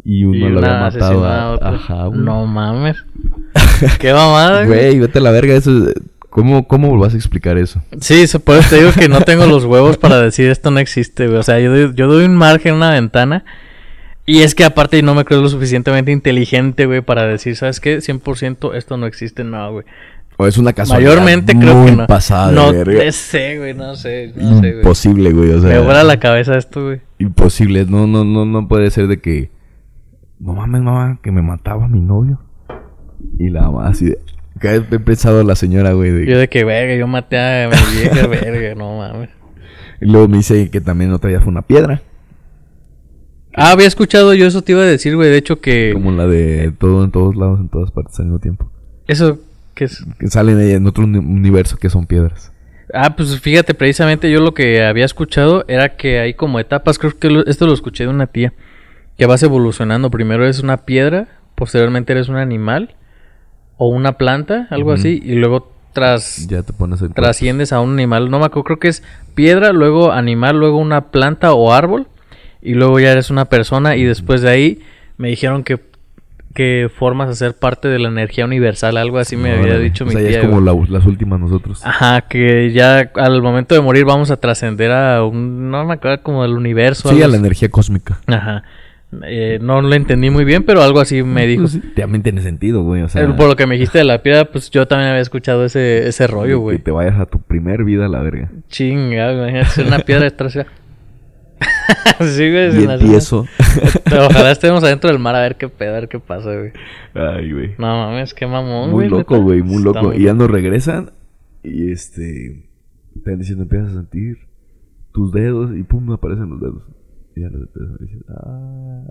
Y uno lo había matado a... Ajá, güey. No mames. Qué mamada, güey. Güey, vete a la verga, eso... es- ¿Cómo, ¿Cómo vas a explicar eso? Sí, se puede, te digo que no tengo los huevos para decir esto no existe, güey. O sea, yo doy, yo doy un margen, una ventana. Y es que aparte no me creo lo suficientemente inteligente, güey, para decir, ¿sabes qué? 100% esto no existe, no, güey. O es una casualidad Mayormente creo que no. pasada de no verga. sé, güey, no sé, no sé, güey. Imposible, güey. O sea, Me vuela la cabeza esto, güey. imposible. No, no, no, no puede ser de que. No mames, mamá, que me mataba mi novio. Y la mamá así de. Que he pensado la señora, güey. de- Yo de que, verga, yo maté a mi vieja, verga, no mames. Y luego me dice que también otra día fue una piedra. Ah, había escuchado yo eso te iba a decir, güey. De hecho que... Como la de todo en todos lados, en todas partes al mismo tiempo. Eso, que es... Que salen en otro uni- universo que son piedras. Ah, pues fíjate, precisamente yo lo que había escuchado era que hay como etapas, creo que lo- esto lo escuché de una tía, que vas evolucionando. Primero eres una piedra, posteriormente eres un animal o una planta, algo así, y luego tras Ya te pones el trasciendes a un animal. No me acuerdo, creo que es piedra, luego animal, luego una planta o árbol, y luego ya eres una persona, y después de ahí me dijeron que, que formas a ser parte de la energía universal, algo así me había dicho o mi sea, ya tía. es como la- las últimas nosotros. Ajá, que ya al momento de morir vamos a trascender a un... No me acuerdo como del universo. sí, a la energía cósmica. Ajá. Eh, no lo entendí muy bien, pero algo así me dijo. Pues también tiene sentido, güey. O sea, Eh, Por lo que me dijiste de la piedra, pues yo también había escuchado ese, ese rollo, güey. Que te vayas a tu primer vida a la verga. Chinga, imagínate ser una piedra ya. sí, güey. Y empiezo. Pero ojalá estemos adentro del mar a ver qué pedo, a ver qué pasa, güey. Ay, güey. No mames, qué mamón, Muy güey. loco, güey, muy Está loco. muy Y ya nos regresan y este... Te están diciendo, empiezas a sentir tus dedos y pum, aparecen los dedos. Y ya los empiezas a decir, ah...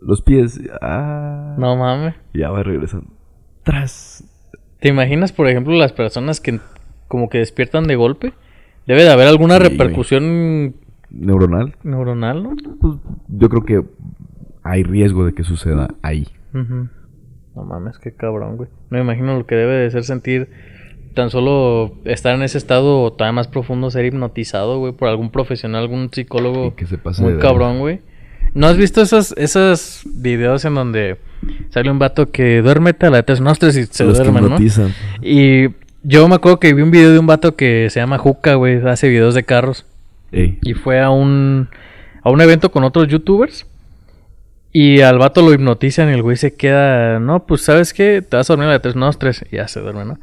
Los pies, ah... No mames. Y ya va regresando. Tras. ¿Te imaginas, por ejemplo, las personas que como que despiertan de golpe? Debe de haber alguna Sí, repercusión Neuronal. neuronal, ¿no? Pues yo creo que hay riesgo de que suceda ahí. No mames, qué cabrón, güey. No me imagino lo que debe de ser sentir tan solo estar en ese estado todavía más profundo, ser hipnotizado, güey, por algún profesional, algún psicólogo Y que se pase muy cabrón, güey. ¿No has visto esos, esos videos en donde sale un vato que duérmete a la tres nostres y se Los que duerme, ¿no? Y yo me acuerdo que vi un video de un vato que se llama Juca, güey, hace videos de carros. Ey. Y fue a un, a un evento con otros youtubers. Y al vato lo hipnotizan y el güey se queda, no, pues sabes qué, te vas a dormir a las tres nostres. Y ya se duerme, ¿no?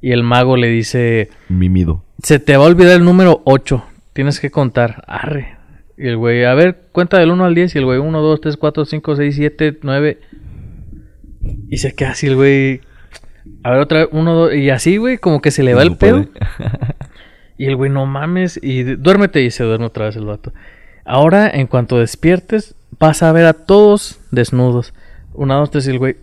Y el mago le dice, Mimido. se te va a olvidar el número 8, tienes que contar. Arre. Y el güey, a ver, cuenta del 1 al 10. Y el güey, 1, 2, 3, 4, 5, 6, 7, 9. Y se queda así el güey. A ver, otra vez, 1, 2. Y así, güey, como que se le va el No pedo. puede. Y el güey, no mames. Y duérmete y se duerme otra vez el vato. Ahora, en cuanto despiertes, vas a ver a todos desnudos. Una, dos, tres y el güey.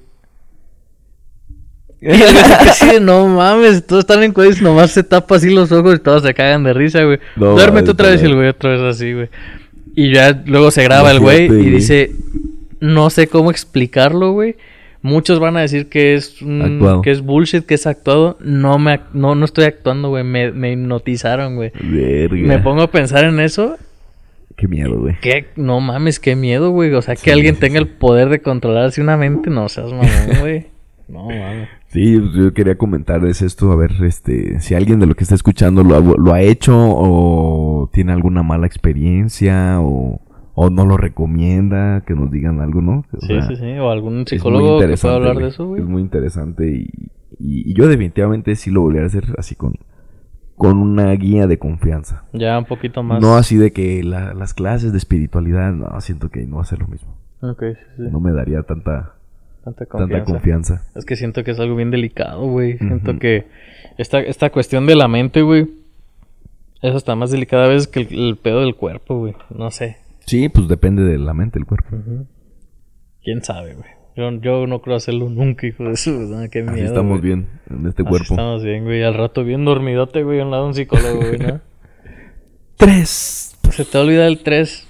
Así de, no mames, todos están en cuellos, nomás se tapa así los ojos y todos se cagan de risa, güey. No, Duérmete otra vez y el güey otra vez así, güey. Y ya luego se graba el güey y dice, no sé cómo explicarlo, güey. Muchos van a decir que es Actuado. que es bullshit, que es actuado. No me no, no estoy actuando, güey. Me, me hipnotizaron, güey. Me pongo a pensar en eso. Qué miedo, güey. Que no mames, qué miedo, güey. O sea, que Sí, alguien sí, tenga el poder de controlarse una mente, no seas mamón, güey. No mames. Sí, pues, yo quería comentarles esto, a ver, este, si alguien de lo que está escuchando lo ha, lo ha hecho o tiene alguna mala experiencia o, o no lo recomienda, que nos digan algo, ¿no? O Sí, sea, sí, sí. O algún psicólogo que pueda hablar de eso, güey. Es muy interesante y, y- y yo definitivamente sí lo volvería a hacer así con, con una guía de confianza. Ya un poquito más. No así de que la- las clases de espiritualidad, no, siento que no va a ser lo mismo. Ok, sí, sí. No me daría tanta, Tanta tanta confianza. Es que siento que es algo bien delicado, güey. Siento que esta, esta cuestión de la mente, güey, es hasta más delicada a veces que el, el pedo del cuerpo, güey. No sé. Sí, pues depende de la mente, el cuerpo. ¿Quién sabe, güey? Yo, yo no creo hacerlo nunca, hijo de su... no, qué miedo, Así estamos güey. bien en este Así cuerpo. estamos bien, güey. Al rato bien dormidote, güey, al lado de un psicólogo, güey, ¿no? Tres. Se te olvida el 3.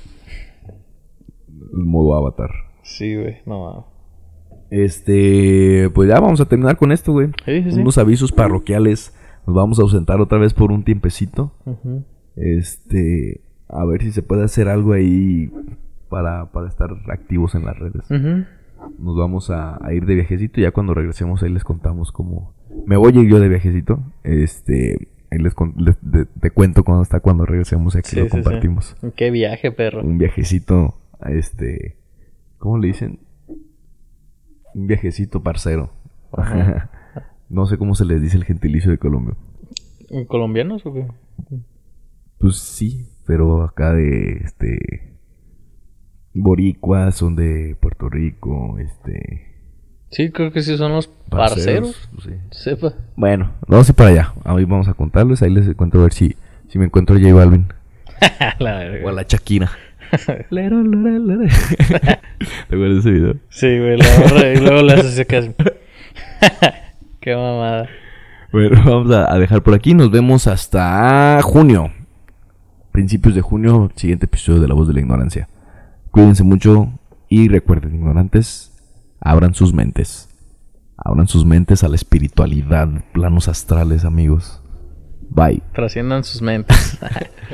El modo avatar. Sí, güey, no mames. Este, pues ya vamos a terminar con esto, güey. Sí, sí, sí. Unos avisos parroquiales. Nos vamos a ausentar otra vez por un tiempecito. Este, a ver si se puede hacer algo ahí para, para estar activos en las redes. Nos vamos a, a ir de viajecito. y Ya cuando regresemos ahí les contamos cómo. Me voy a ir yo de viajecito. Este, ahí les, con- les- de- te cuento cuando está cuando regresemos y aquí lo compartimos. Qué viaje, perro. Un viajecito a este. ¿Cómo le dicen? Un viajecito parcero. Ajá. no sé cómo se les dice el gentilicio de Colombia. ¿Colombianos o qué? Pues sí, pero acá de este. Boricuas son de Puerto Rico, este. Sí, creo que sí son los parceros. pues sí. Sepa. Bueno, vamos a ir para allá. Ahí vamos a contarles. Ahí les cuento a ver si, si me encuentro a J Balvin. la. O a la Shakira. Lero, lero, lero. ¿Te acuerdas de ese video? Sí, güey, la borra y luego hace- Qué mamada. Bueno, vamos a, a dejar por aquí. Nos vemos hasta junio. Principios de junio, siguiente episodio de La Voz de la Ignorancia. Cuídense mucho y recuerden, ignorantes, abran sus mentes. Abran sus mentes a la espiritualidad, planos astrales, amigos. Bye. Trasciendan sus mentes.